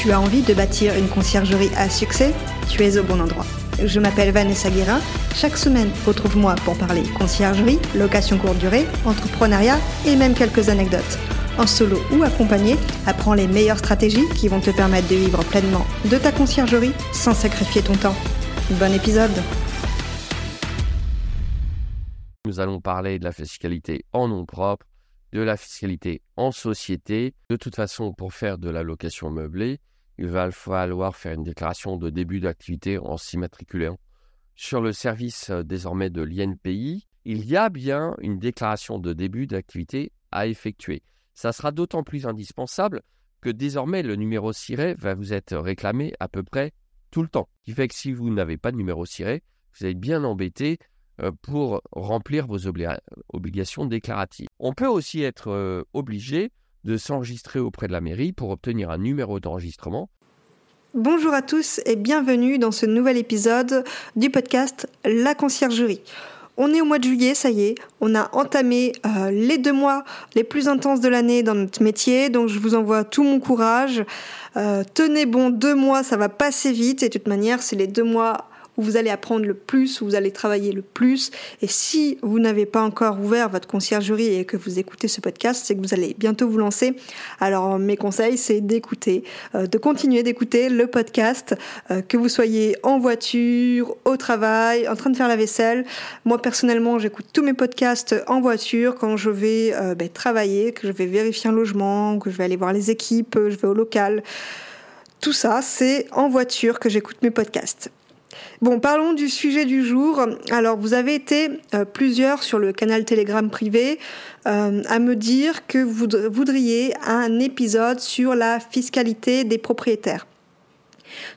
Tu as envie de bâtir une conciergerie à succès Tu es au bon endroit. Je m'appelle Vanessa Guérin. Chaque semaine, retrouve-moi pour parler conciergerie, location courte durée, entrepreneuriat et même quelques anecdotes. En solo ou accompagné, apprends les meilleures stratégies qui vont te permettre de vivre pleinement de ta conciergerie sans sacrifier ton temps. Bon épisode Nous allons parler de la fiscalité en nom propre, de la fiscalité en société. De toute façon, pour faire de la location meublée, il va falloir faire une déclaration de début d'activité en s'immatriculant sur le service euh, désormais de l'INPI. Il y a bien une déclaration de début d'activité à effectuer. Ça sera d'autant plus indispensable que désormais le numéro SIRET va vous être réclamé à peu près tout le temps. Ce qui fait que si vous n'avez pas de numéro SIRET, vous êtes bien embêté euh, pour remplir vos obligations déclaratives. On peut aussi être euh, obligé de s'enregistrer auprès de la mairie pour obtenir un numéro d'enregistrement. Bonjour à tous et bienvenue dans ce nouvel épisode du podcast La Conciergerie. On est au mois de juillet, ça y est, on a entamé euh, les deux mois les plus intenses de l'année dans notre métier, donc je vous envoie tout mon courage. tenez bon, deux mois, ça va passer vite et de toute manière, c'est les deux mois où vous allez apprendre le plus, où vous allez travailler le plus. Et si vous n'avez pas encore ouvert votre conciergerie et que vous écoutez ce podcast, c'est que vous allez bientôt vous lancer. Alors mes conseils, c'est d'écouter, euh, de continuer d'écouter le podcast, euh, que vous soyez en voiture, au travail, en train de faire la vaisselle. Moi personnellement, j'écoute tous mes podcasts en voiture quand je vais euh, ben, travailler, que je vais vérifier un logement, que je vais aller voir les équipes, je vais au local. Tout ça, c'est en voiture que j'écoute mes podcasts. Bon, parlons du sujet du jour. Alors, vous avez été euh, plusieurs sur le canal Telegram privé euh, à me dire que vous voudriez un épisode sur la fiscalité des propriétaires.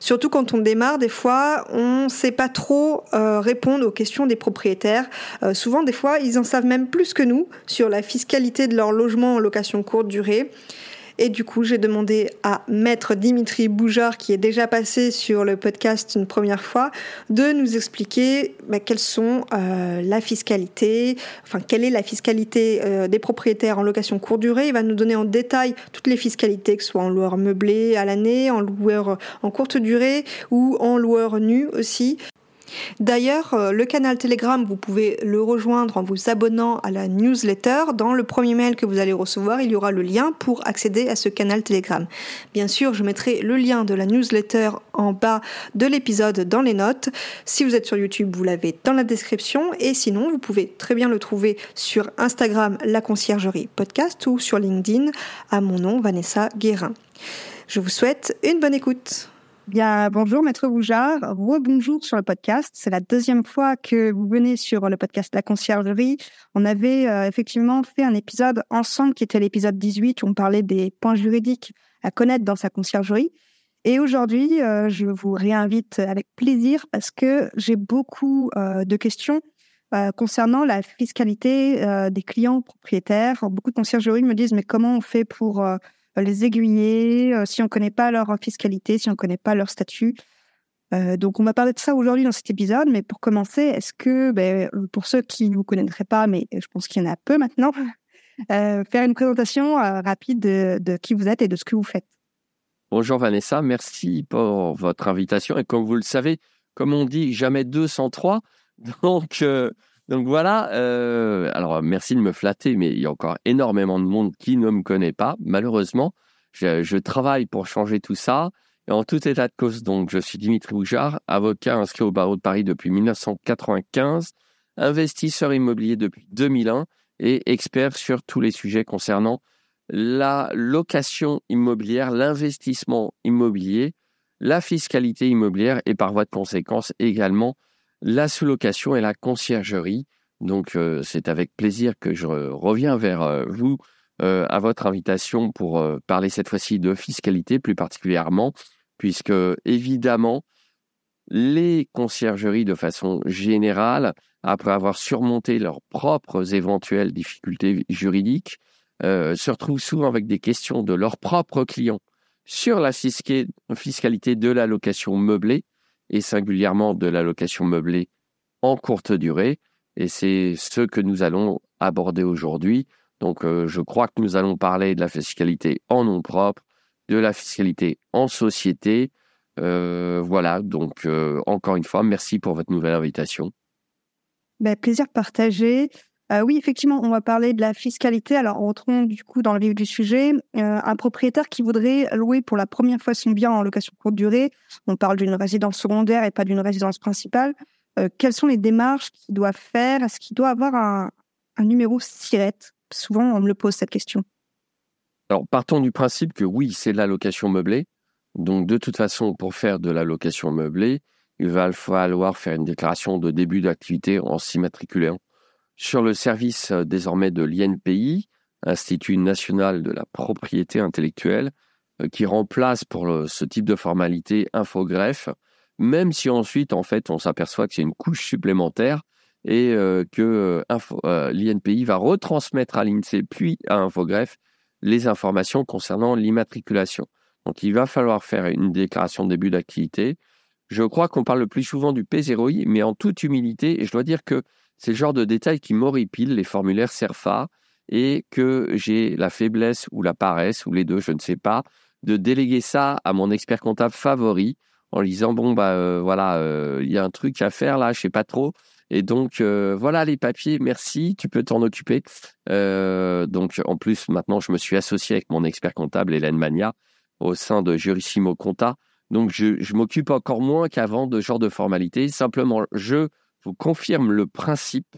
Surtout quand on démarre, des fois, on ne sait pas trop euh, répondre aux questions des propriétaires. souvent, des fois, ils en savent même plus que nous sur la fiscalité de leur logement en location courte durée. Et du coup, j'ai demandé à Maître Dimitri Boujard, qui est déjà passé sur le podcast une première fois, de nous expliquer bah, quelles sont euh, la fiscalité, enfin quelle est la fiscalité euh, des propriétaires en location courte durée. Il va nous donner en détail toutes les fiscalités, que ce soit en loueur meublé à l'année, en loueur en courte durée ou en loueur nu aussi. D'ailleurs, euh, le canal Telegram, vous pouvez le rejoindre en vous abonnant à la newsletter. Dans le premier mail que vous allez recevoir, il y aura le lien pour accéder à ce canal Telegram. Bien sûr, je mettrai le lien de la newsletter en bas de l'épisode dans les notes. Si vous êtes sur YouTube, vous l'avez dans la description. Et sinon, vous pouvez très bien le trouver sur Instagram, la conciergerie podcast ou sur LinkedIn à mon nom, Vanessa Guérin. Je vous souhaite une bonne écoute. Bien, bonjour Maître Boujard, rebonjour sur le podcast. C'est la deuxième fois que vous venez sur le podcast La Conciergerie. On avait euh, effectivement fait un épisode ensemble qui était l'épisode 18 où on parlait des points juridiques à connaître dans sa conciergerie. Et aujourd'hui, euh, je vous réinvite avec plaisir parce que j'ai beaucoup euh, de questions concernant la fiscalité des clients propriétaires. Beaucoup de conciergeries me disent mais comment on fait pour les aiguiller, euh, si on ne connaît pas leur fiscalité, si on ne connaît pas leur statut. Euh, donc, on va parler de ça aujourd'hui dans cet épisode. Mais pour commencer, est-ce que, ben, pour ceux qui ne vous connaîtraient pas, mais je pense qu'il y en a peu maintenant, euh, faire une présentation rapide de, qui vous êtes et de ce que vous faites. Bonjour Vanessa, merci pour votre invitation. Et comme vous le savez, comme on dit, jamais 203. Donc, donc voilà, euh, alors merci de me flatter, mais il y a encore énormément de monde qui ne me connaît pas, malheureusement. Je, travaille pour changer tout ça. En tout état de cause, donc, je suis Dimitri Boujard, avocat inscrit au barreau de Paris depuis 1995, investisseur immobilier depuis 2001 et expert sur tous les sujets concernant la location immobilière, l'investissement immobilier, la fiscalité immobilière et par voie de conséquence également la sous-location et la conciergerie. Donc, euh, c'est avec plaisir que je reviens vers euh, vous euh, à votre invitation pour parler cette fois-ci de fiscalité plus particulièrement, puisque évidemment, les conciergeries, de façon générale, après avoir surmonté leurs propres éventuelles difficultés juridiques, se retrouvent souvent avec des questions de leurs propres clients sur la fiscalité de la location meublée, et singulièrement de la location meublée en courte durée. Et c'est ce que nous allons aborder aujourd'hui. Donc, euh, je crois que nous allons parler de la fiscalité en nom propre, de la fiscalité en société. voilà, donc encore une fois, merci pour votre nouvelle invitation. Ben, plaisir partagé. Oui, effectivement, on va parler de la fiscalité. Alors, entrons du coup dans le vif du sujet. Un propriétaire qui voudrait louer pour la première fois son bien en location courte durée, on parle d'une résidence secondaire et pas d'une résidence principale. Quelles sont les démarches qu'il doit faire? Est-ce qu'il doit avoir un, numéro SIRET Souvent, on me le pose cette question. Alors, partons du principe que oui, c'est la location meublée. Donc, de toute façon, pour faire de la location meublée, il va falloir faire une déclaration de début d'activité en s'immatriculant sur le service euh, désormais de l'INPI, Institut national de la propriété intellectuelle, euh, qui remplace pour ce type de formalité Infogreffe, même si ensuite, en fait, on s'aperçoit que c'est une couche supplémentaire et euh, que l'INPI va retransmettre à l'INSEE puis à Infogreffe les informations concernant l'immatriculation. Donc, il va falloir faire une déclaration de début d'activité. Je crois qu'on parle le plus souvent du P0I, mais en toute humilité, et je dois dire que c'est le genre de détail qui m'horripile, les formulaires SERFA, et que j'ai la faiblesse ou la paresse, ou les deux, je ne sais pas, de déléguer ça à mon expert comptable favori en disant bon bah euh, voilà euh, il y a un truc à faire là je sais pas trop. Et donc euh, voilà les papiers merci tu peux t'en occuper. Donc en plus maintenant je me suis associé avec mon expert comptable Hélène Mania au sein de Jurissimo Compta donc je, m'occupe encore moins qu'avant de ce genre de formalités. Simplement je vous confirme le principe,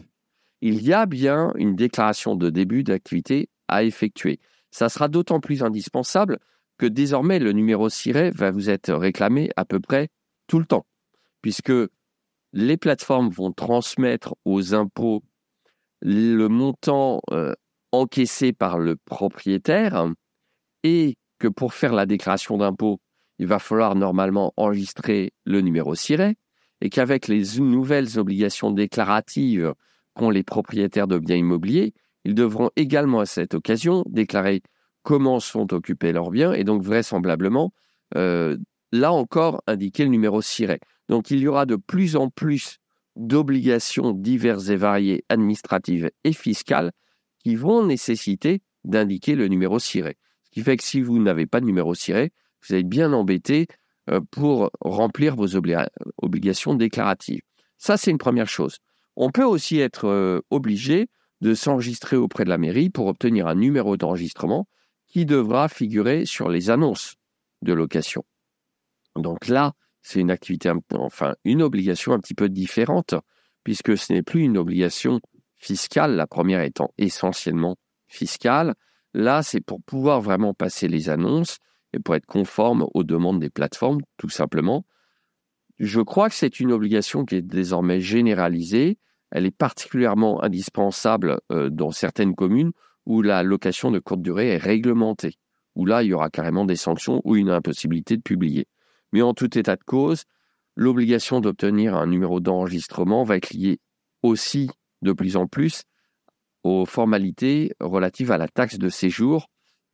il y a bien une déclaration de début d'activité à effectuer. Ça sera d'autant plus indispensable que désormais le numéro SIRET va vous être réclamé à peu près tout le temps, puisque les plateformes vont transmettre aux impôts le montant euh, encaissé par le propriétaire et que pour faire la déclaration d'impôt, il va falloir normalement enregistrer le numéro SIRET et qu'avec les nouvelles obligations déclaratives qu'ont les propriétaires de biens immobiliers, ils devront également à cette occasion déclarer comment sont occupés leurs biens et donc vraisemblablement, euh, là encore, indiquer le numéro SIRET. Donc il y aura de plus en plus d'obligations diverses et variées administratives et fiscales qui vont nécessiter d'indiquer le numéro SIRET. Ce qui fait que si vous n'avez pas de numéro SIRET, vous êtes bien embêté pour remplir vos obligations déclaratives. Ça, c'est une première chose. On peut aussi être euh, obligé de s'enregistrer auprès de la mairie pour obtenir un numéro d'enregistrement qui devra figurer sur les annonces de location. Donc là, c'est une activité, enfin une obligation un petit peu différente, puisque ce n'est plus une obligation fiscale, la première étant essentiellement fiscale. Là, c'est pour pouvoir vraiment passer les annonces et pour être conforme aux demandes des plateformes, tout simplement. Je crois que c'est une obligation qui est désormais généralisée. Elle est particulièrement indispensable euh, dans certaines communes où la location de courte durée est réglementée, où là, il y aura carrément des sanctions ou une impossibilité de publier. Mais en tout état de cause, l'obligation d'obtenir un numéro d'enregistrement va être liée aussi de plus en plus aux formalités relatives à la taxe de séjour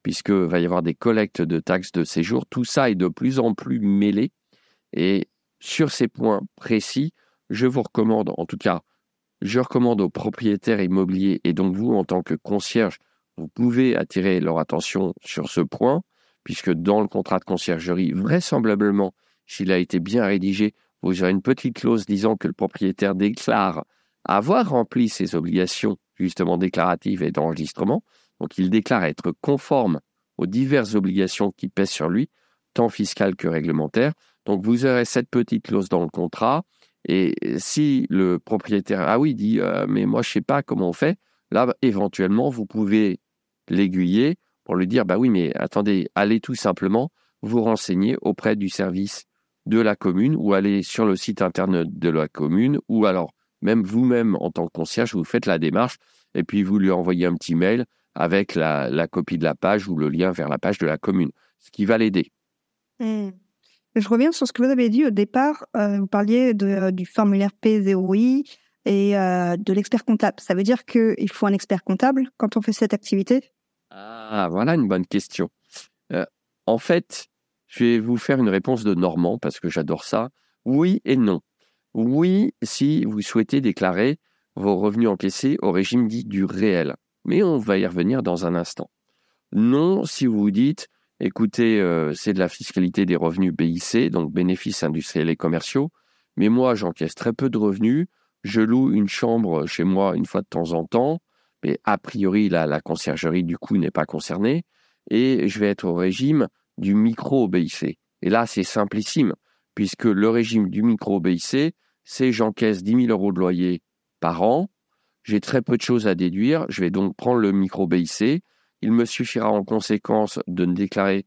puisque va y avoir des collectes de taxes de séjour. Tout ça est de plus en plus mêlé. Et sur ces points précis, je vous recommande, en tout cas, je recommande aux propriétaires immobiliers et donc vous, en tant que concierge, vous pouvez attirer leur attention sur ce point, puisque dans le contrat de conciergerie, vraisemblablement, s'il a été bien rédigé, vous aurez une petite clause disant que le propriétaire déclare avoir rempli ses obligations justement déclaratives et d'enregistrement. Donc il déclare être conforme aux diverses obligations qui pèsent sur lui, tant fiscales que réglementaires. Donc vous aurez cette petite clause dans le contrat. Et si le propriétaire, ah oui, dit, euh, mais moi je ne sais pas comment on fait, là, éventuellement, vous pouvez l'aiguiller pour lui dire, bah oui, mais attendez, allez tout simplement vous renseigner auprès du service de la commune ou allez sur le site internet de la commune ou alors même vous-même en tant que concierge, vous faites la démarche et puis vous lui envoyez un petit mail avec la, copie de la page ou le lien vers la page de la commune, ce qui va l'aider. Mmh. Je reviens sur ce que vous avez dit au départ. Euh, vous parliez euh, du formulaire P0I et euh, de l'expert comptable. Ça veut dire qu'il faut un expert comptable quand on fait cette activité? Ah, voilà une bonne question. en fait, je vais vous faire une réponse de Normand parce que j'adore ça. Oui et non. Oui, si vous souhaitez déclarer vos revenus encaissés au régime dit du réel mais on va y revenir dans un instant. Non, si vous vous dites, écoutez, euh, c'est de la fiscalité des revenus BIC, donc bénéfices industriels et commerciaux, mais moi, j'encaisse très peu de revenus, je loue une chambre chez moi une fois de temps en temps, mais a priori, la, la conciergerie, du coup, n'est pas concernée, et je vais être au régime du micro-BIC. Et là, c'est simplissime, puisque le régime du micro-BIC, c'est j'encaisse 10 000 euros de loyer par an, j'ai très peu de choses à déduire, je vais donc prendre le micro-BIC, il me suffira en conséquence de ne déclarer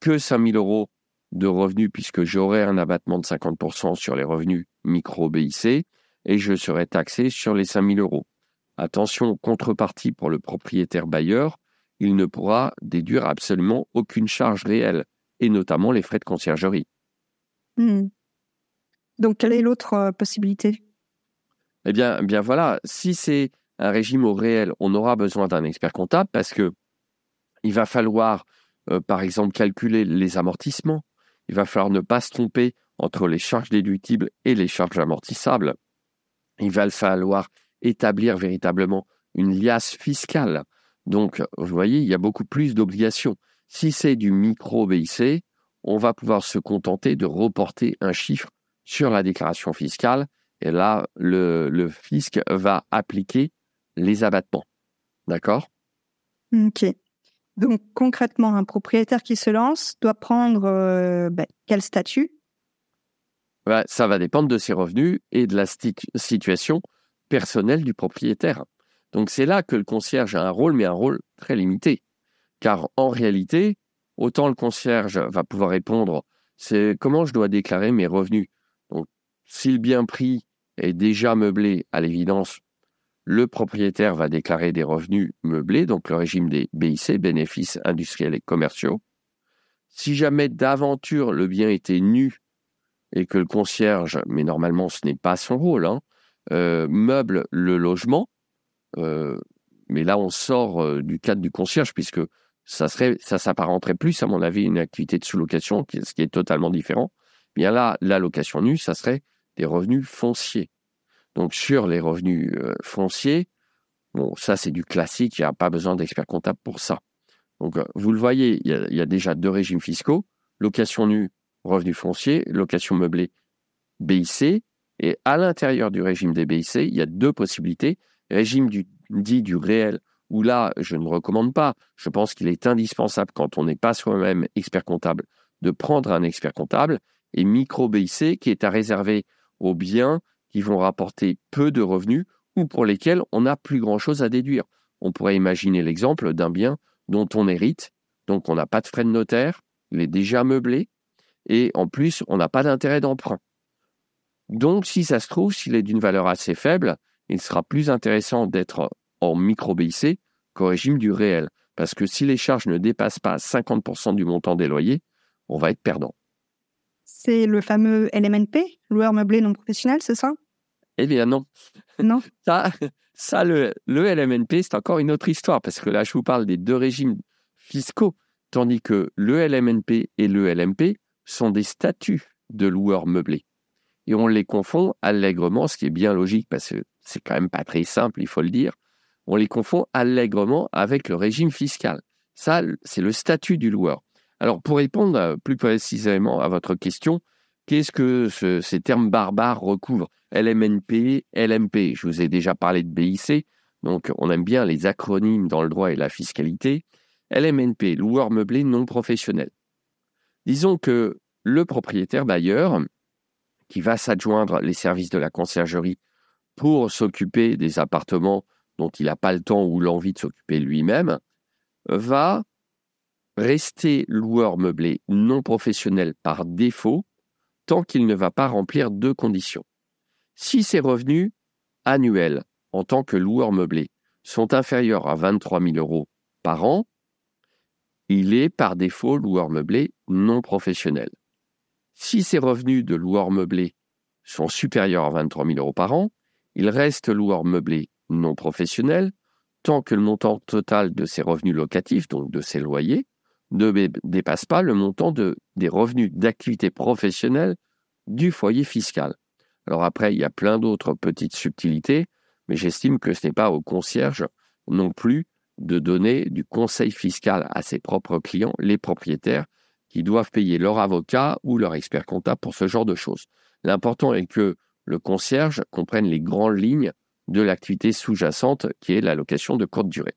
que 5 000 euros de revenus puisque j'aurai un abattement de 50% sur les revenus micro-BIC et je serai taxé sur les 5 000 euros. Attention, contrepartie pour le propriétaire bailleur, il ne pourra déduire absolument aucune charge réelle, et notamment les frais de conciergerie. Hmm. Donc, quelle est l'autre euh, possibilité? Eh bien, bien voilà, si c'est un régime au réel, on aura besoin d'un expert comptable parce que il va falloir, euh, par exemple, calculer les amortissements. Il va falloir ne pas se tromper entre les charges déductibles et les charges amortissables. Il va falloir établir véritablement une liasse fiscale. Donc, vous voyez, il y a beaucoup plus d'obligations. Si c'est du micro-BIC, on va pouvoir se contenter de reporter un chiffre sur la déclaration fiscale. Et là, le, fisc va appliquer les abattements. D'accord? Ok. Donc concrètement, un propriétaire qui se lance doit prendre euh, ben, quel statut? Ça va dépendre de ses revenus et de la situation personnelle du propriétaire. Donc c'est là que le concierge a un rôle, mais un rôle très limité. Car en réalité, autant le concierge va pouvoir répondre, c'est comment je dois déclarer mes revenus? Donc si le bien pris est déjà meublé, à l'évidence, le propriétaire va déclarer des revenus meublés, donc le régime des BIC, bénéfices industriels et commerciaux. Si jamais d'aventure le bien était nu et que le concierge, mais normalement ce n'est pas son rôle, hein, euh, meuble le logement, euh, mais là on sort euh, du cadre du concierge puisque ça ça s'apparenterait plus à mon avis une activité de sous-location, ce qui est totalement différent. Bien là, la location nue, ça serait des revenus fonciers. Donc sur les revenus euh, fonciers, bon, ça c'est du classique, il n'y a pas besoin d'expert comptable pour ça. Donc euh, vous le voyez, il y, a, déjà deux régimes fiscaux, location nue, revenus fonciers, location meublée, BIC, et à l'intérieur du régime des BIC, il y a deux possibilités. Régime du, dit du réel, où là, je ne recommande pas. Je pense qu'il est indispensable, quand on n'est pas soi-même expert comptable, de prendre un expert comptable. Et micro BIC, qui est à réserver aux biens qui vont rapporter peu de revenus ou pour lesquels on n'a plus grand-chose à déduire. On pourrait imaginer l'exemple d'un bien dont on hérite, donc on n'a pas de frais de notaire, il est déjà meublé, et en plus, on n'a pas d'intérêt d'emprunt. Donc, si ça se trouve, s'il est d'une valeur assez faible, il sera plus intéressant d'être en micro-BIC qu'au régime du réel, parce que si les charges ne dépassent pas 50% du montant des loyers, on va être perdant. C'est le fameux LMNP, loueur meublé non professionnel, c'est ça? Eh bien non. Non. ça, ça le, le LMNP, c'est encore une autre histoire, parce que là, je vous parle des deux régimes fiscaux, tandis que le LMNP et le LMP sont des statuts de loueur meublé. Et on les confond allègrement, ce qui est bien logique, parce que c'est quand même pas très simple, il faut le dire. On les confond allègrement avec le régime fiscal. Ça, c'est le statut du loueur. Alors, pour répondre euh, plus précisément à votre question, qu'est-ce que ces termes barbares recouvrent? LMNP, LMP, je vous ai déjà parlé de BIC, donc on aime bien les acronymes dans le droit et la fiscalité. LMNP, loueur meublé non professionnel. Disons que le propriétaire bailleur, qui va s'adjoindre les services de la conciergerie pour s'occuper des appartements dont il n'a pas le temps ou l'envie de s'occuper lui-même, va rester loueur meublé non professionnel par défaut tant qu'il ne va pas remplir deux conditions. Si ses revenus annuels en tant que loueur meublé sont inférieurs à 23 000 euros par an, il est par défaut loueur meublé non professionnel. Si ses revenus de loueur meublé sont supérieurs à 23 000 euros par an, il reste loueur meublé non professionnel tant que le montant total de ses revenus locatifs, donc de ses loyers, ne dépasse pas le montant de, des revenus d'activité professionnelle du foyer fiscal. Alors après, il y a plein d'autres petites subtilités, mais j'estime que ce n'est pas au concierge non plus de donner du conseil fiscal à ses propres clients, les propriétaires, qui doivent payer leur avocat ou leur expert comptable pour ce genre de choses. L'important est que le concierge comprenne les grandes lignes de l'activité sous-jacente qui est la location de courte durée.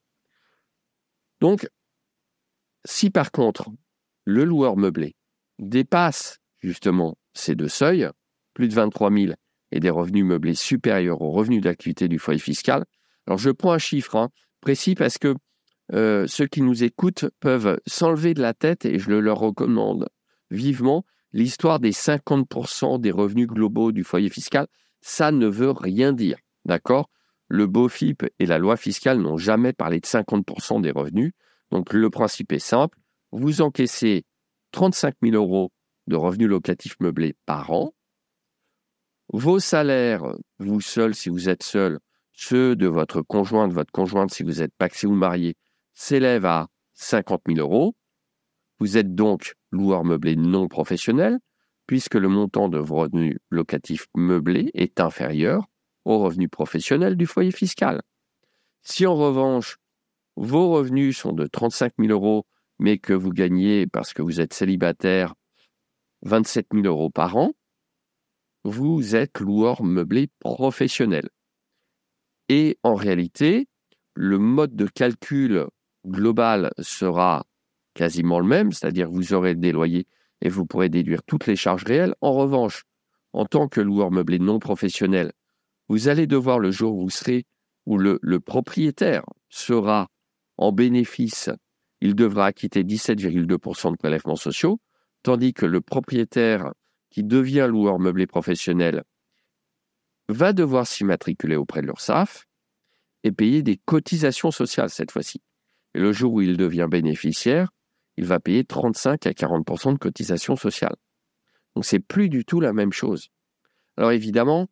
Donc, si par contre le loueur meublé dépasse justement ces deux seuils, plus de 23 000 et des revenus meublés supérieurs aux revenus d'activité du foyer fiscal, alors je prends un chiffre hein, précis parce que euh, ceux qui nous écoutent peuvent s'enlever de la tête, et je le leur recommande vivement, l'histoire des 50% des revenus globaux du foyer fiscal, ça ne veut rien dire. D'accord? Le BOFIP et la loi fiscale n'ont jamais parlé de 50% des revenus. Donc le principe est simple. Vous encaissez 35 000 euros de revenus locatifs meublés par an. Vos salaires, vous seul, si vous êtes seul, ceux de votre conjoint, de votre conjointe, si vous êtes paxé ou marié, s'élèvent à 50 000 euros. Vous êtes donc loueur meublé non professionnel, puisque le montant de vos revenus locatifs meublés est inférieur au revenu professionnel du foyer fiscal. Si en revanche, vos revenus sont de 35 000 euros, mais que vous gagnez, parce que vous êtes célibataire, 27 000 euros par an, vous êtes loueur meublé professionnel. Et en réalité, le mode de calcul global sera quasiment le même, c'est-à-dire vous aurez des loyers et vous pourrez déduire toutes les charges réelles. En revanche, en tant que loueur meublé non professionnel, vous allez devoir, le jour où vous serez, où le, le propriétaire sera en bénéfice, il devra acquitter 17,2% de prélèvements sociaux, tandis que le propriétaire qui devient loueur meublé professionnel va devoir s'immatriculer auprès de l'URSSAF et payer des cotisations sociales cette fois-ci. Et le jour où il devient bénéficiaire, il va payer 35 à 40% de cotisations sociales. Donc c'est plus du tout la même chose. Alors évidemment,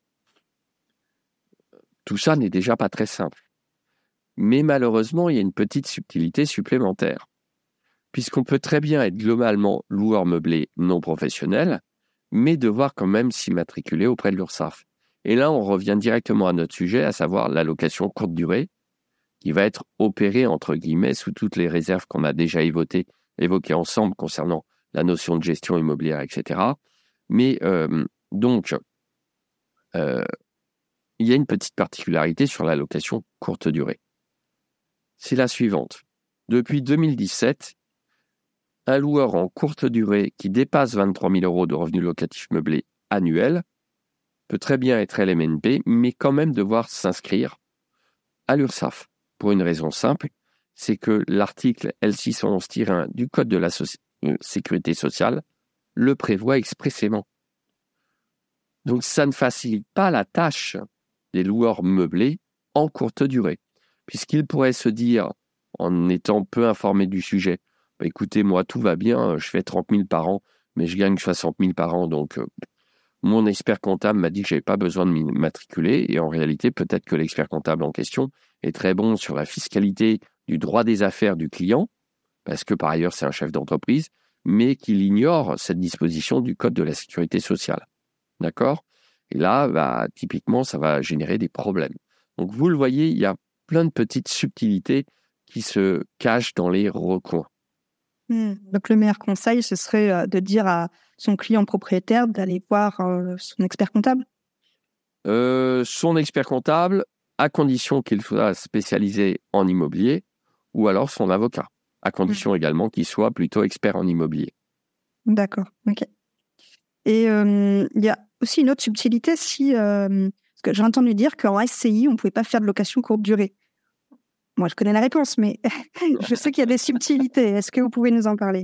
tout ça n'est déjà pas très simple. Mais malheureusement, il y a une petite subtilité supplémentaire. Puisqu'on peut très bien être globalement loueur meublé non professionnel, mais devoir quand même s'immatriculer auprès de l'URSSAF. Et là, on revient directement à notre sujet, à savoir l'allocation courte durée, qui va être opérée, entre guillemets, sous toutes les réserves qu'on a déjà évoquées, évoquées ensemble concernant la notion de gestion immobilière, etc. Mais euh, donc, euh, il y a une petite particularité sur l'allocation courte durée. C'est la suivante. Depuis 2017, un loueur en courte durée qui dépasse 23 000 euros de revenus locatifs meublés annuels peut très bien être LMNP, mais quand même devoir s'inscrire à l'URSSAF. Pour une raison simple, c'est que l'article L611-1 du Code de la euh, sécurité sociale le prévoit expressément. Donc ça ne facilite pas la tâche des loueurs meublés en courte durée, puisqu'ils pourraient se dire, en étant peu informés du sujet, bah, écoutez, moi tout va bien, je fais 30 000 par an, mais je gagne 60 000 par an, donc euh, mon expert comptable m'a dit que je n'avais pas besoin de m'immatriculer, et en réalité, peut-être que l'expert comptable en question est très bon sur la fiscalité du droit des affaires du client, parce que par ailleurs c'est un chef d'entreprise, mais qu'il ignore cette disposition du Code de la sécurité sociale. D'accord? Et là, bah, typiquement, ça va générer des problèmes. Donc vous le voyez, il y a plein de petites subtilités qui se cachent dans les recoins. Mmh. Donc le meilleur conseil, ce serait euh, de dire à son client propriétaire d'aller voir euh, son expert comptable euh, Son expert comptable, à condition qu'il soit spécialisé en immobilier, ou alors son avocat, à condition mmh. également qu'il soit plutôt expert en immobilier. D'accord, ok. Et il y a aussi une autre subtilité, si, j'ai entendu dire qu'en SCI, on ne pouvait pas faire de location courte durée. Moi, je connais la réponse, mais je sais qu'il y a des subtilités. Est-ce que vous pouvez nous en parler?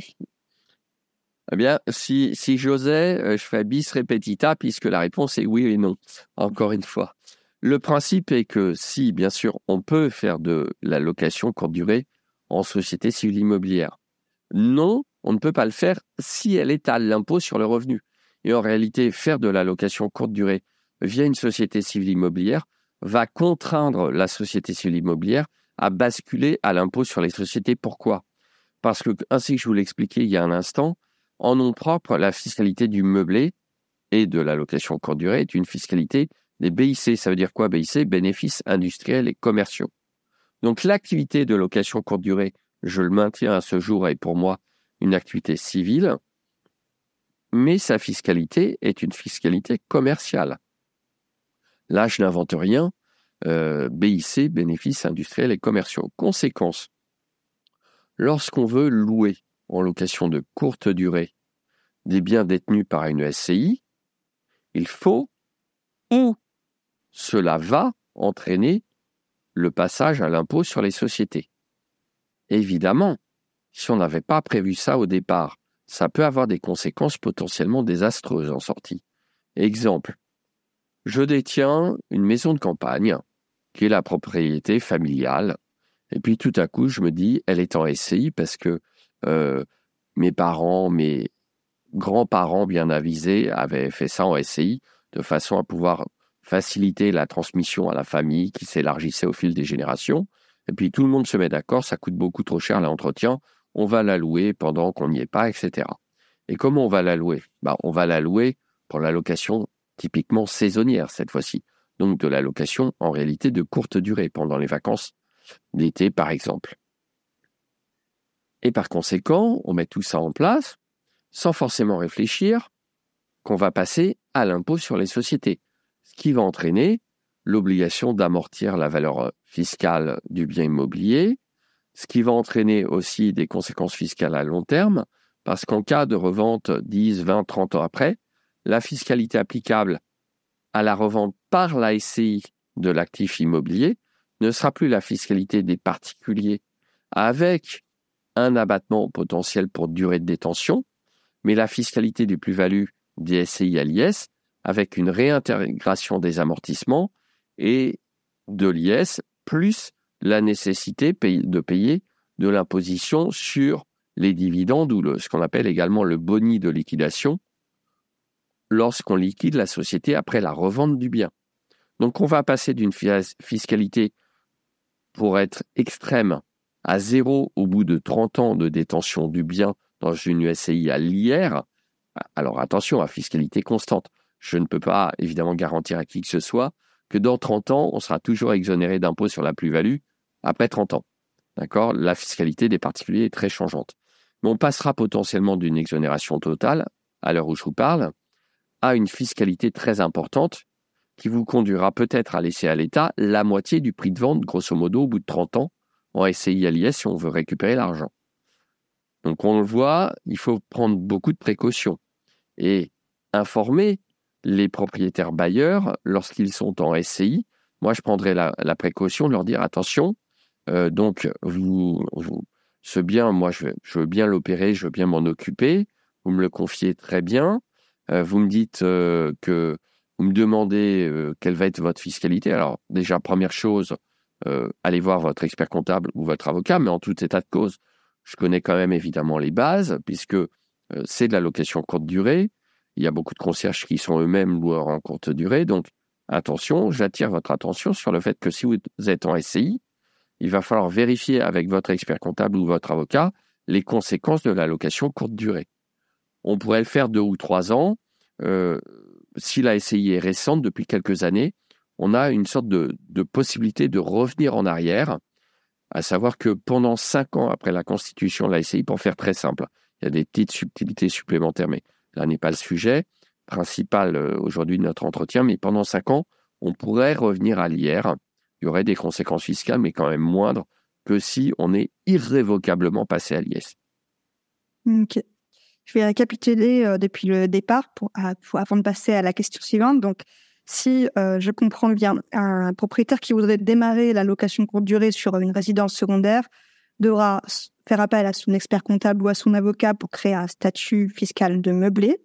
Eh bien, si, si j'osais, euh, je ferais bis repetita, puisque la réponse est oui et non, encore une fois. Le principe est que si, bien sûr, on peut faire de la location courte durée en société civile immobilière, non, on ne peut pas le faire si elle est l'impôt sur le revenu. Et en réalité, faire de la location courte durée via une société civile immobilière va contraindre la société civile immobilière à basculer à l'impôt sur les sociétés. Pourquoi? Parce que, ainsi que je vous l'expliquais il y a un instant, en nom propre, la fiscalité du meublé et de la location courte durée est une fiscalité des BIC. Ça veut dire quoi BIC Bénéfices industriels et commerciaux. Donc l'activité de location courte durée, je le maintiens à ce jour, est pour moi une activité civile, mais sa fiscalité est une fiscalité commerciale. Là, je n'invente rien. Euh, BIC, bénéfices industriels et commerciaux. Conséquence, lorsqu'on veut louer en location de courte durée des biens détenus par une SCI, il faut ou cela va entraîner le passage à l'impôt sur les sociétés. Évidemment, si on n'avait pas prévu ça au départ, ça peut avoir des conséquences potentiellement désastreuses en sortie. Exemple, je détiens une maison de campagne qui est la propriété familiale, et puis tout à coup je me dis, elle est en SCI parce que euh, mes parents, mes grands-parents bien avisés avaient fait ça en SCI de façon à pouvoir faciliter la transmission à la famille qui s'élargissait au fil des générations. Et puis tout le monde se met d'accord, ça coûte beaucoup trop cher l'entretien, on va la louer pendant qu'on n'y est pas, etc. Et comment on va la louer? Bah, On va la louer pour la location typiquement saisonnière cette fois-ci. Donc de la location en réalité de courte durée pendant les vacances d'été par exemple. Et par conséquent, on met tout ça en place sans forcément réfléchir qu'on va passer à l'impôt sur les sociétés ce qui va entraîner l'obligation d'amortir la valeur fiscale du bien immobilier, ce qui va entraîner aussi des conséquences fiscales à long terme, parce qu'en cas de revente 10, 20, 30 ans après, la fiscalité applicable à la revente par la SCI de l'actif immobilier ne sera plus la fiscalité des particuliers avec un abattement potentiel pour durée de détention, mais la fiscalité des plus-values des SCI à l'IS avec une réintégration des amortissements et de l'IS, plus la nécessité de payer de l'imposition sur les dividendes ou ce qu'on appelle également le boni de liquidation lorsqu'on liquide la société après la revente du bien. Donc on va passer d'une fiscalité pour être extrême à zéro au bout de 30 ans de détention du bien dans une USCI à l'IR. Alors attention à fiscalité constante je ne peux pas évidemment garantir à qui que ce soit que dans 30 ans, on sera toujours exonéré d'impôts sur la plus-value après 30 ans. D'accord? La fiscalité des particuliers est très changeante. Mais on passera potentiellement d'une exonération totale, à l'heure où je vous parle, à une fiscalité très importante qui vous conduira peut-être à laisser à l'État la moitié du prix de vente, grosso modo, au bout de 30 ans, en SCI à l'IS si on veut récupérer l'argent. Donc on le voit, il faut prendre beaucoup de précautions et informer les propriétaires bailleurs, lorsqu'ils sont en SCI, moi, je prendrais la, précaution de leur dire attention, euh, donc, vous, ce bien, moi, je, veux bien l'opérer, je veux bien m'en occuper, vous me le confiez très bien, vous me dites euh, que vous me demandez quelle va être votre fiscalité. Alors, déjà, première chose, allez voir votre expert comptable ou votre avocat, mais en tout état de cause, je connais quand même évidemment les bases, puisque c'est de la location courte durée. Il y a beaucoup de concierges qui sont eux-mêmes loueurs en courte durée. Donc, attention, j'attire votre attention sur le fait que si vous êtes en SCI, il va falloir vérifier avec votre expert comptable ou votre avocat les conséquences de la location courte durée. On pourrait le faire deux ou trois ans. Euh, si la SCI est récente, depuis quelques années, on a une sorte de, possibilité de revenir en arrière, à savoir que pendant cinq ans après la constitution de la SCI, pour faire très simple, il y a des petites subtilités supplémentaires, mais Là n'est pas le sujet principal euh, aujourd'hui de notre entretien, mais pendant cinq ans, on pourrait revenir à l'IR. Il y aurait des conséquences fiscales, mais quand même moindres que si on est irrévocablement passé à l'IS. Ok. Je vais récapituler euh, depuis le départ avant de passer à la question suivante. Donc, si euh, je comprends bien, un propriétaire qui voudrait démarrer la location courte durée sur une résidence secondaire devra faire appel à son expert comptable ou à son avocat pour créer un statut fiscal de meublé,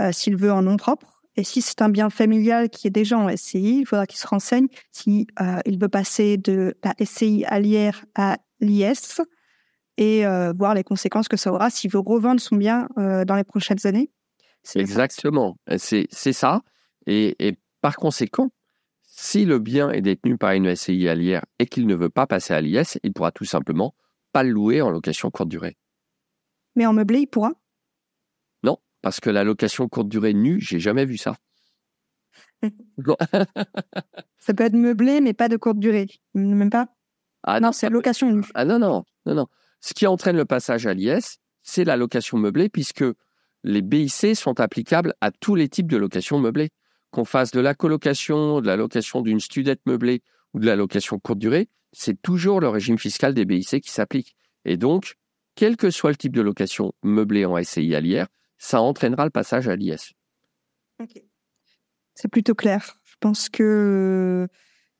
euh, s'il veut en nom propre. Et si c'est un bien familial qui est déjà en SCI, il faudra qu'il se renseigne si euh, il veut passer de la SCI à l'IR à l'IS et euh, voir les conséquences que ça aura s'il veut revendre son bien dans les prochaines années. Exactement, c'est ça. Et, et, par conséquent, si le bien est détenu par une SCI à l'IR et qu'il ne veut pas passer à l'IS, il pourra tout simplement pas le louer en location courte durée. Mais en meublé, il pourra? Non, parce que la location courte durée nue, j'ai jamais vu ça. ça peut être meublé, mais pas de courte durée. Même pas? Ah, non, c'est location Ah non, non, non, non. Ce qui entraîne le passage à l'IS, c'est la location meublée, puisque les BIC sont applicables à tous les types de location meublée. Qu'on fasse de la colocation, de la location d'une studette meublée ou de la location courte durée, c'est toujours le régime fiscal des BIC qui s'applique. Et donc, quel que soit le type de location meublée en SCI à l'IR, ça entraînera le passage à l'IS. C'est plutôt clair. Je pense que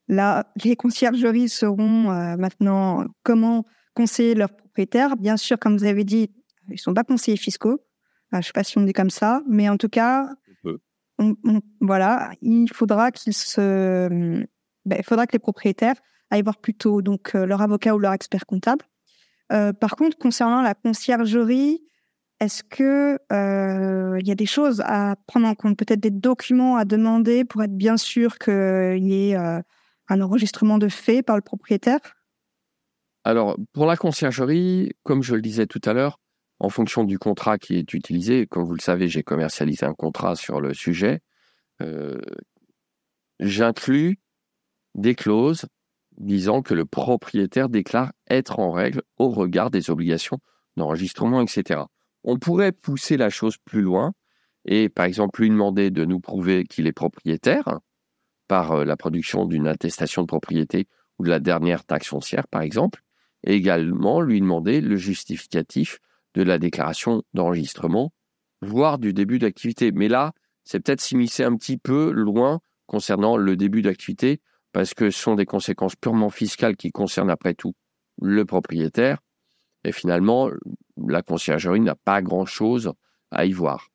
là, les conciergeries seront euh, maintenant comment conseiller leurs propriétaires. Bien sûr, comme vous avez dit, ils ne sont pas conseillers fiscaux. je ne sais pas si on dit comme ça, mais en tout cas, voilà, il faudra qu'ils se, ben, il faudra que les propriétaires aillent voir plutôt donc euh, leur avocat ou leur expert comptable. Euh, par contre, concernant la conciergerie, est-ce que euh, il y a des choses à prendre en compte, peut-être des documents à demander pour être bien sûr qu'il y ait un enregistrement de fait par le propriétaire? Alors, pour la conciergerie, comme je le disais tout à l'heure, en fonction du contrat qui est utilisé, comme vous le savez, j'ai commercialisé un contrat sur le sujet, j'inclus des clauses disant que le propriétaire déclare être en règle au regard des obligations d'enregistrement, etc. On pourrait pousser la chose plus loin et, par exemple, lui demander de nous prouver qu'il est propriétaire par euh, la production d'une attestation de propriété ou de la dernière taxe foncière, par exemple, également lui demander le justificatif de la déclaration d'enregistrement, voire du début d'activité. Mais là, c'est peut-être s'immiscer un petit peu loin concernant le début d'activité, parce que ce sont des conséquences purement fiscales qui concernent après tout le propriétaire. Et finalement, la conciergerie n'a pas grand-chose à y voir.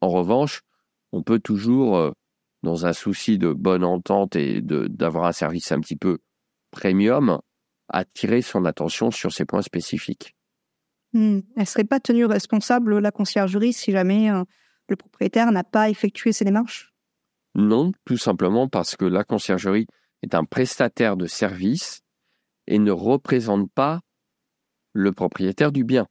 En revanche, on peut toujours, euh, dans un souci de bonne entente et d'avoir un service un petit peu premium, attirer son attention sur ces points spécifiques. Hmm. Elle ne serait pas tenue responsable, la conciergerie, si jamais euh, le propriétaire n'a pas effectué ses démarches? Non, tout simplement parce que la conciergerie est un prestataire de service et ne représente pas le propriétaire du bien,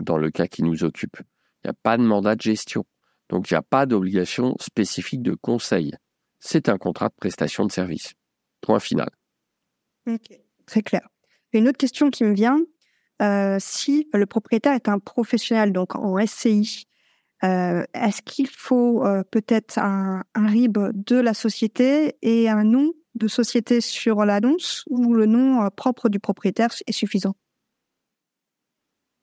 dans le cas qui nous occupe. Il n'y a pas de mandat de gestion, donc il n'y a pas d'obligation spécifique de conseil. C'est un contrat de prestation de service. Point final. Très clair. Une autre question qui me vient, euh, si le propriétaire est un professionnel, donc en SCI, euh, est-ce qu'il faut euh, peut-être un, RIB de la société et un nom de société sur l'annonce ou le nom propre du propriétaire est suffisant?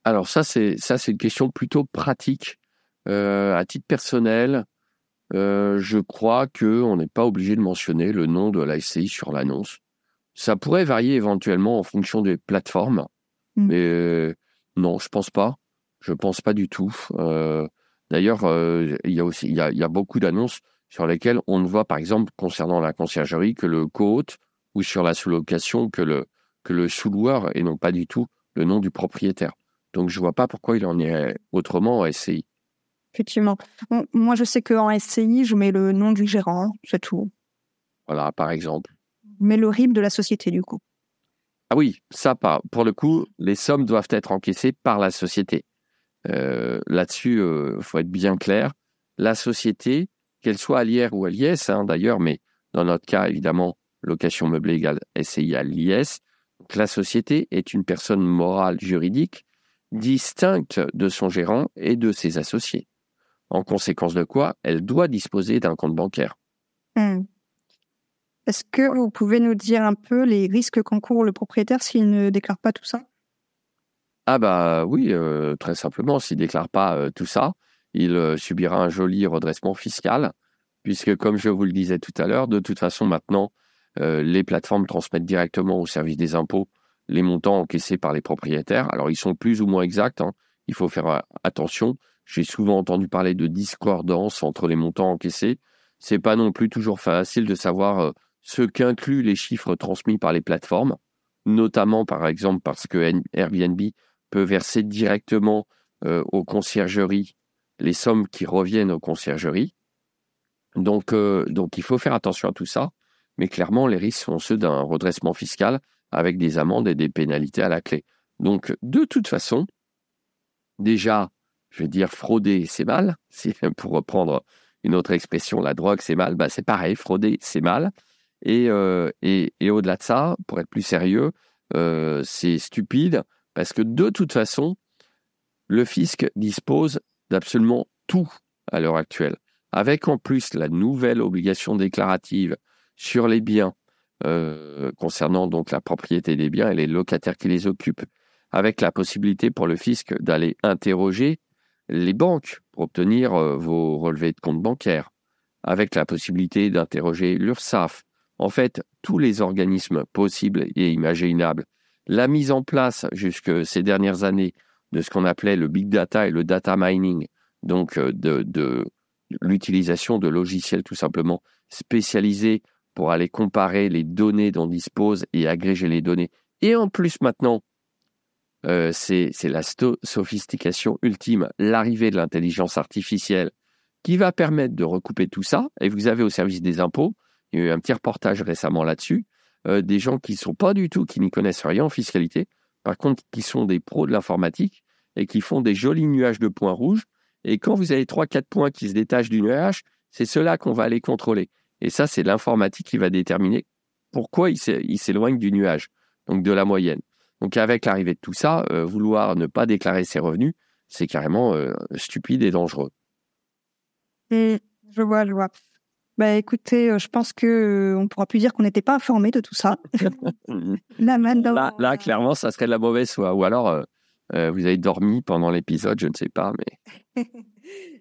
Alors ça, c'est ça, c'est une question plutôt pratique. à titre personnel, je crois que on n'est pas obligé de mentionner le nom de la SCI sur l'annonce. Ça pourrait varier éventuellement en fonction des plateformes. Mmh. Mais euh, non, je pense pas. Je pense pas du tout. Euh, d'ailleurs, euh, il y a aussi il y a, beaucoup d'annonces sur lesquelles on ne voit, par exemple, concernant la conciergerie, que le co-hôte ou sur la sous-location que le que le sous-loueur et non pas du tout le nom du propriétaire. Donc je vois pas pourquoi il en est autrement en SCI. Effectivement. moi, je sais qu'en SCI, je mets le nom du gérant, c'est tout. Voilà, par exemple. Mais le RIB de la société, du coup. Ah oui, ça, pour le coup, les sommes doivent être encaissées par la société. Euh, là-dessus, il euh, faut être bien clair. La société, qu'elle soit à l'IR ou à l'IS, hein, d'ailleurs, mais dans notre cas, évidemment, location meublée égale SCI à l'IS, la société est une personne morale juridique distincte de son gérant et de ses associés. En conséquence de quoi, elle doit disposer d'un compte bancaire. Mmh. Est-ce que vous pouvez nous dire un peu les risques qu'encourt le propriétaire s'il ne déclare pas tout ça? Ah bah oui, euh, très simplement, s'il ne déclare pas euh, tout ça, il euh, subira un joli redressement fiscal, puisque comme je vous le disais tout à l'heure, de toute façon maintenant, les plateformes transmettent directement au service des impôts les montants encaissés par les propriétaires. Alors ils sont plus ou moins exacts, hein. il faut faire attention. J'ai souvent entendu parler de discordance entre les montants encaissés. C'est pas non plus toujours facile de savoir ce qu'incluent les chiffres transmis par les plateformes, notamment par exemple parce que Airbnb peut verser directement euh, aux conciergeries les sommes qui reviennent aux conciergeries. Donc, euh, donc il faut faire attention à tout ça, mais clairement les risques sont ceux d'un redressement fiscal avec des amendes et des pénalités à la clé. Donc de toute façon, déjà, je vais dire frauder, c'est mal. Pour reprendre une autre expression, la drogue, c'est mal. Bah, c'est pareil, frauder, c'est mal. Euh, et, au-delà de ça, pour être plus sérieux, c'est stupide parce que de toute façon, le fisc dispose d'absolument tout à l'heure actuelle. Avec en plus la nouvelle obligation déclarative sur les biens euh, concernant donc la propriété des biens et les locataires qui les occupent, avec la possibilité pour le fisc d'aller interroger les banques pour obtenir euh, vos relevés de compte bancaires, avec la possibilité d'interroger l'URSSAF, en fait tous les organismes possibles et imaginables, la mise en place jusque ces dernières années de ce qu'on appelait le big data et le data mining, donc euh, de, l'utilisation de logiciels tout simplement spécialisés pour aller comparer les données dont dispose et agréger les données. Et en plus maintenant, euh, c'est la sophistication ultime, l'arrivée de l'intelligence artificielle qui va permettre de recouper tout ça. Et vous avez au service des impôts, il y a eu un petit reportage récemment là-dessus, euh, des gens qui ne sont pas du tout, qui n'y connaissent rien en fiscalité, par contre qui sont des pros de l'informatique et qui font des jolis nuages de points rouges. Et quand vous avez trois, quatre points qui se détachent du nuage, c'est cela qu'on va aller contrôler. Et ça, c'est l'informatique qui va déterminer pourquoi il s'éloigne du nuage, donc de la moyenne. Donc avec l'arrivée de tout ça, euh, vouloir ne pas déclarer ses revenus, c'est carrément euh, stupide et dangereux. Mmh, je vois, je vois. Bah écoutez, euh, je pense que on pourra plus dire qu'on n'était pas informé de tout ça. là, là, clairement, ça serait de la mauvaise foi. Ou alors, vous avez dormi pendant l'épisode, je ne sais pas, mais.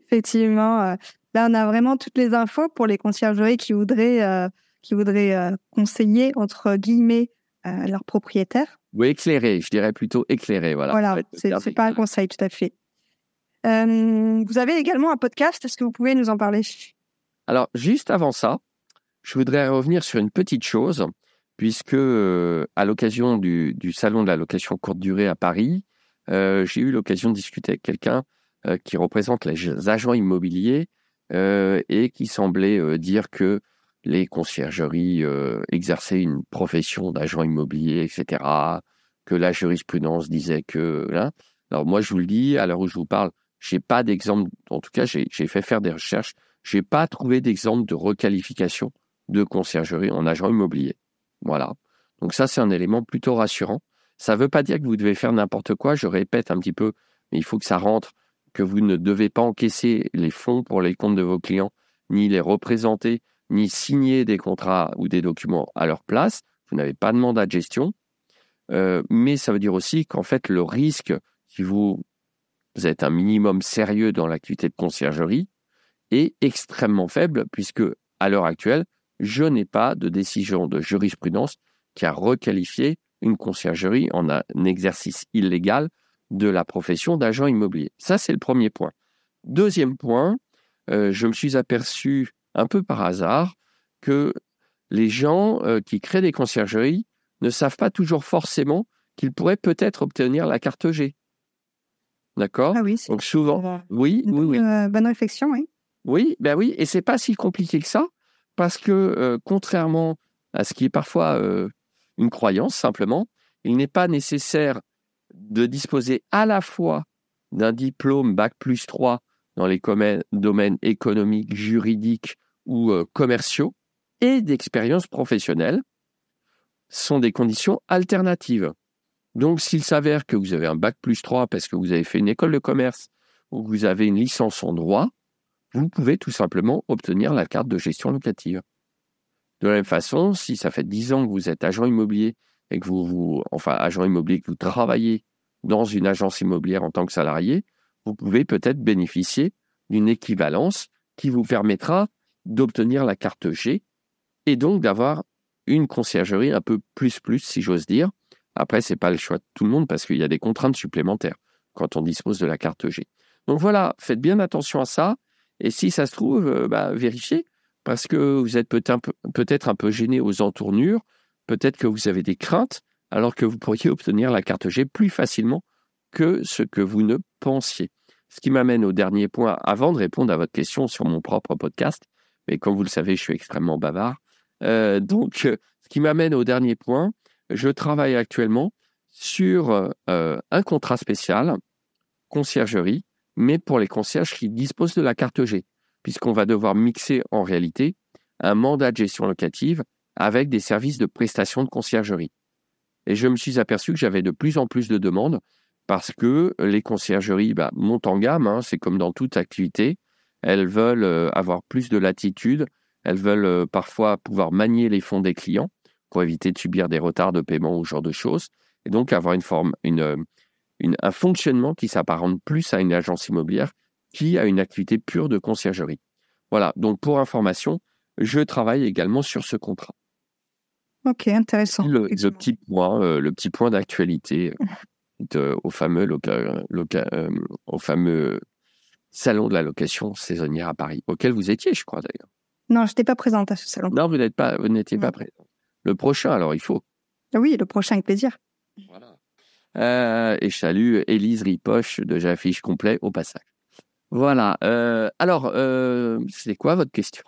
Effectivement, Là, on a vraiment toutes les infos pour les conciergeries qui voudraient, euh, qui voudraient euh, conseiller, entre guillemets, euh, leurs propriétaires. Oui, éclairer, je dirais plutôt éclairer. Voilà, voilà c'est pas un conseil, tout à fait. vous avez également un podcast, est-ce que vous pouvez nous en parler? Alors, juste avant ça, je voudrais revenir sur une petite chose, puisque à l'occasion du, salon de la location courte durée à Paris, j'ai eu l'occasion de discuter avec quelqu'un qui représente les agents immobiliers euh, et qui semblait euh, dire que les conciergeries euh, exerçaient une profession d'agent immobilier, etc., que la jurisprudence disait que... Là. Alors moi, je vous le dis, à l'heure où je vous parle, j'ai pas d'exemple, en tout cas, j'ai fait faire des recherches, j'ai pas trouvé d'exemple de requalification de conciergerie en agent immobilier. Voilà. Donc ça, c'est un élément plutôt rassurant. Ça ne veut pas dire que vous devez faire n'importe quoi, je répète un petit peu, mais il faut que ça rentre que vous ne devez pas encaisser les fonds pour les comptes de vos clients, ni les représenter, ni signer des contrats ou des documents à leur place. Vous n'avez pas de mandat de gestion. Euh, mais ça veut dire aussi qu'en fait, le risque, si vous, êtes un minimum sérieux dans l'activité de conciergerie, est extrêmement faible, puisque à l'heure actuelle, je n'ai pas de décision de jurisprudence qui a requalifié une conciergerie en un exercice illégal de la profession d'agent immobilier. Ça, c'est le premier point. Deuxième point, euh, je me suis aperçu un peu par hasard que les gens euh, qui créent des conciergeries ne savent pas toujours forcément qu'ils pourraient peut-être obtenir la carte G. D'accord? Ah oui, Donc souvent, oui, oui, oui. Euh, bonne réflexion, oui. Oui, ben oui, et c'est pas si compliqué que ça, parce que contrairement à ce qui est parfois une croyance simplement, il n'est pas nécessaire de disposer à la fois d'un diplôme Bac plus 3 dans les domaines économiques, juridiques ou euh, commerciaux et d'expérience professionnelle sont des conditions alternatives. Donc, s'il s'avère que vous avez un Bac plus 3 parce que vous avez fait une école de commerce ou que vous avez une licence en droit, vous pouvez tout simplement obtenir la carte de gestion locative. De la même façon, si ça fait 10 ans que vous êtes agent immobilier et que vous, enfin, agent immobilier, que vous travaillez dans une agence immobilière en tant que salarié, vous pouvez peut-être bénéficier d'une équivalence qui vous permettra d'obtenir la carte G et donc d'avoir une conciergerie un peu plus plus, si j'ose dire. Après, ce n'est pas le choix de tout le monde parce qu'il y a des contraintes supplémentaires quand on dispose de la carte G. Donc voilà, faites bien attention à ça. Et si ça se trouve, euh, bah, vérifiez parce que vous êtes peut-être un peu gêné aux entournures, peut-être que vous avez des craintes, alors que vous pourriez obtenir la carte G plus facilement que ce que vous ne pensiez. Ce qui m'amène au dernier point, avant de répondre à votre question sur mon propre podcast, mais comme vous le savez, je suis extrêmement bavard. Euh, donc, ce qui m'amène au dernier point, je travaille actuellement sur euh, un contrat spécial, conciergerie, mais pour les concierges qui disposent de la carte G, puisqu'on va devoir mixer en réalité un mandat de gestion locative avec des services de prestation de conciergerie. Et je me suis aperçu que j'avais de plus en plus de demandes parce que les conciergeries bah, montent en gamme, hein, c'est comme dans toute activité. Elles veulent euh, avoir plus de latitude, elles veulent euh, parfois pouvoir manier les fonds des clients pour éviter de subir des retards de paiement ou ce genre de choses, et donc avoir une forme, une, un fonctionnement qui s'apparente plus à une agence immobilière qui a une activité pure de conciergerie. Voilà, donc pour information, je travaille également sur ce contrat. Ok, intéressant. Le, petit point, euh, le petit point d'actualité euh, au fameux euh, au fameux salon de la location saisonnière à Paris, auquel vous étiez, je crois d'ailleurs. Non, je n'étais pas présente à ce salon. Non, vous n'êtes pas, vous n'étiez pas présente. Le prochain, alors il faut. Oui, le prochain avec plaisir. Voilà. Et je salue Élise Ripoche de J'affiche complet au passage. Voilà. alors, c'est quoi votre question?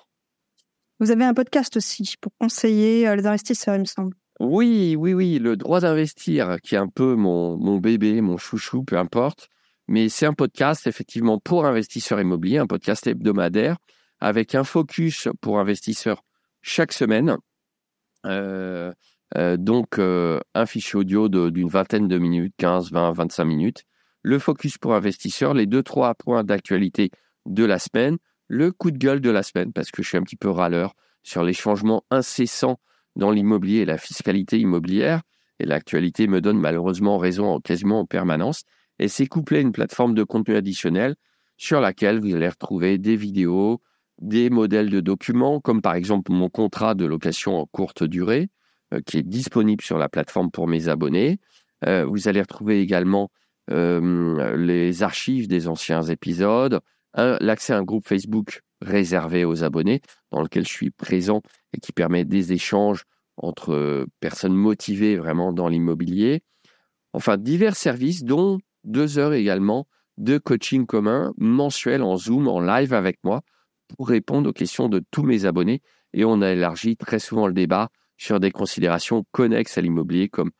Vous avez un podcast aussi pour conseiller euh, les investisseurs, il me semble. Oui, oui, oui, le droit d'investir, qui est un peu mon, mon bébé, mon chouchou, peu importe. Mais c'est un podcast, effectivement, pour investisseurs immobiliers, un podcast hebdomadaire, avec un focus pour investisseurs chaque semaine. Euh, euh, donc, un fichier audio d'une vingtaine de minutes, 15, 20, 25 minutes. Le focus pour investisseurs, les deux, trois points d'actualité de la semaine le coup de gueule de la semaine, parce que je suis un petit peu râleur sur les changements incessants dans l'immobilier et la fiscalité immobilière. Et l'actualité me donne malheureusement raison quasiment en permanence. Et c'est couplé à une plateforme de contenu additionnel sur laquelle vous allez retrouver des vidéos, des modèles de documents, comme par exemple mon contrat de location en courte durée, euh, qui est disponible sur la plateforme pour mes abonnés. Euh, vous allez retrouver également euh, les archives des anciens épisodes, l'accès à un groupe Facebook réservé aux abonnés, dans lequel je suis présent et qui permet des échanges entre euh, personnes motivées vraiment dans l'immobilier. Enfin, divers services, dont deux heures également de coaching commun mensuel en Zoom, en live avec moi, pour répondre aux questions de tous mes abonnés. Et on a élargi très souvent le débat sur des considérations connexes à l'immobilier, comme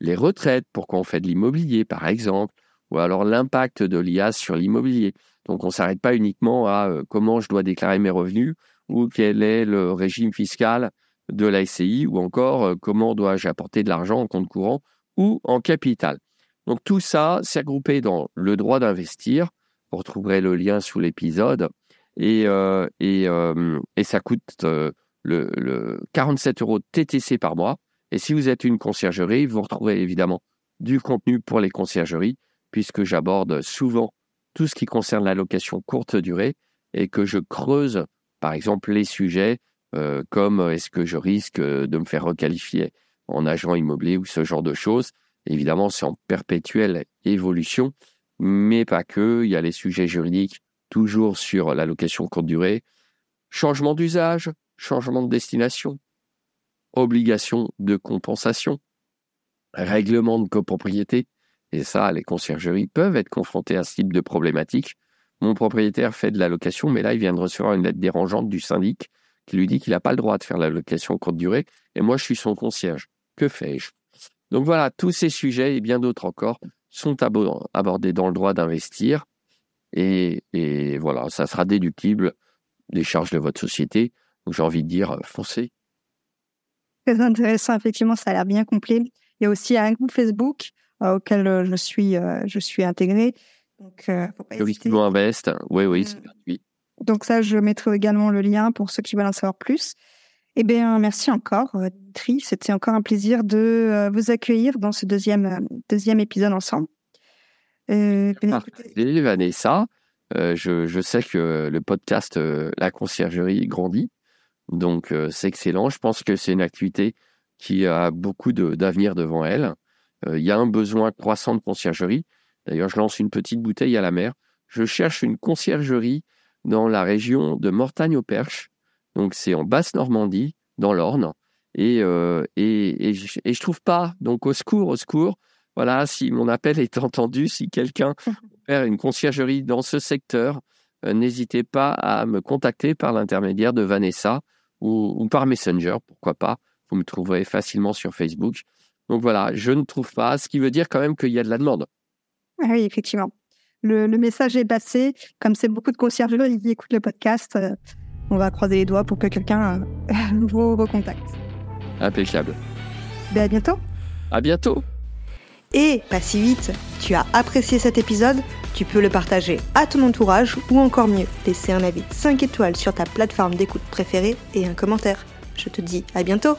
les retraites, pourquoi on fait de l'immobilier, par exemple, ou alors l'impact de l'IA sur l'immobilier. Donc, on ne s'arrête pas uniquement à euh, comment je dois déclarer mes revenus ou quel est le régime fiscal de la SCI ou encore euh, comment dois-je apporter de l'argent en compte courant ou en capital. Donc, tout ça, c'est regroupé dans le droit d'investir. Vous retrouverez le lien sous l'épisode. Et, euh, et, ça coûte le, 47 euros TTC par mois. Et si vous êtes une conciergerie, vous retrouverez évidemment du contenu pour les conciergeries, puisque j'aborde souvent tout ce qui concerne la location courte durée et que je creuse, par exemple, les sujets euh, comme est-ce que je risque euh, de me faire requalifier en agent immobilier ou ce genre de choses. Évidemment, c'est en perpétuelle évolution, mais pas que. Il y a les sujets juridiques, toujours sur la location courte durée. Changement d'usage, changement de destination, obligation de compensation, règlement de copropriété, et ça, les conciergeries peuvent être confrontées à ce type de problématique. Mon propriétaire fait de la location, mais là, il vient de recevoir une lettre dérangeante du syndic qui lui dit qu'il n'a pas le droit de faire la location courte durée, et moi, je suis son concierge. Que fais-je? Donc voilà, tous ces sujets et bien d'autres encore sont abordés dans le droit d'investir, et, voilà, ça sera déductible des charges de votre société. Donc j'ai envie de dire, foncez. Très intéressant, effectivement, ça a l'air bien complet. Il y a aussi un groupe Facebook euh, auquel euh, je suis, euh, je suis intégrée. Donc, Invest, oui, oui, c'est gratuit. Donc ça, je mettrai également le lien pour ceux qui veulent en savoir plus. Eh bien, merci encore, Dimitri. C'était encore un plaisir de vous accueillir dans ce deuxième, deuxième épisode ensemble. Euh, Vanessa. je, je, sais que le podcast La Conciergerie grandit. Donc, c'est excellent. Je pense que c'est une activité qui a beaucoup d'avenir devant elle. Il y a un besoin croissant de conciergerie. D'ailleurs, je lance une petite bouteille à la mer. Je cherche une conciergerie dans la région de Mortagne-au-Perche. Donc, c'est en Basse-Normandie, dans l'Orne. Et, et, et, je, ne trouve pas. Donc, au secours, au secours. Voilà, si mon appel est entendu, si quelqu'un faire une conciergerie dans ce secteur, n'hésitez pas à me contacter par l'intermédiaire de Vanessa ou, ou, par Messenger, pourquoi pas. Vous me trouverez facilement sur Facebook. Donc voilà, je ne trouve pas, ce qui veut dire quand même qu'il y a de la demande. Ah oui, effectivement. Le, message est passé. Comme c'est beaucoup de concierges qui écoutent le podcast, euh, on va croiser les doigts pour que quelqu'un euh, vous recontacte. Impeccable. Ben, à bientôt. À bientôt. Et pas si vite, tu as apprécié cet épisode, tu peux le partager à ton entourage ou encore mieux, laisser un avis 5 étoiles sur ta plateforme d'écoute préférée et un commentaire. Je te dis à bientôt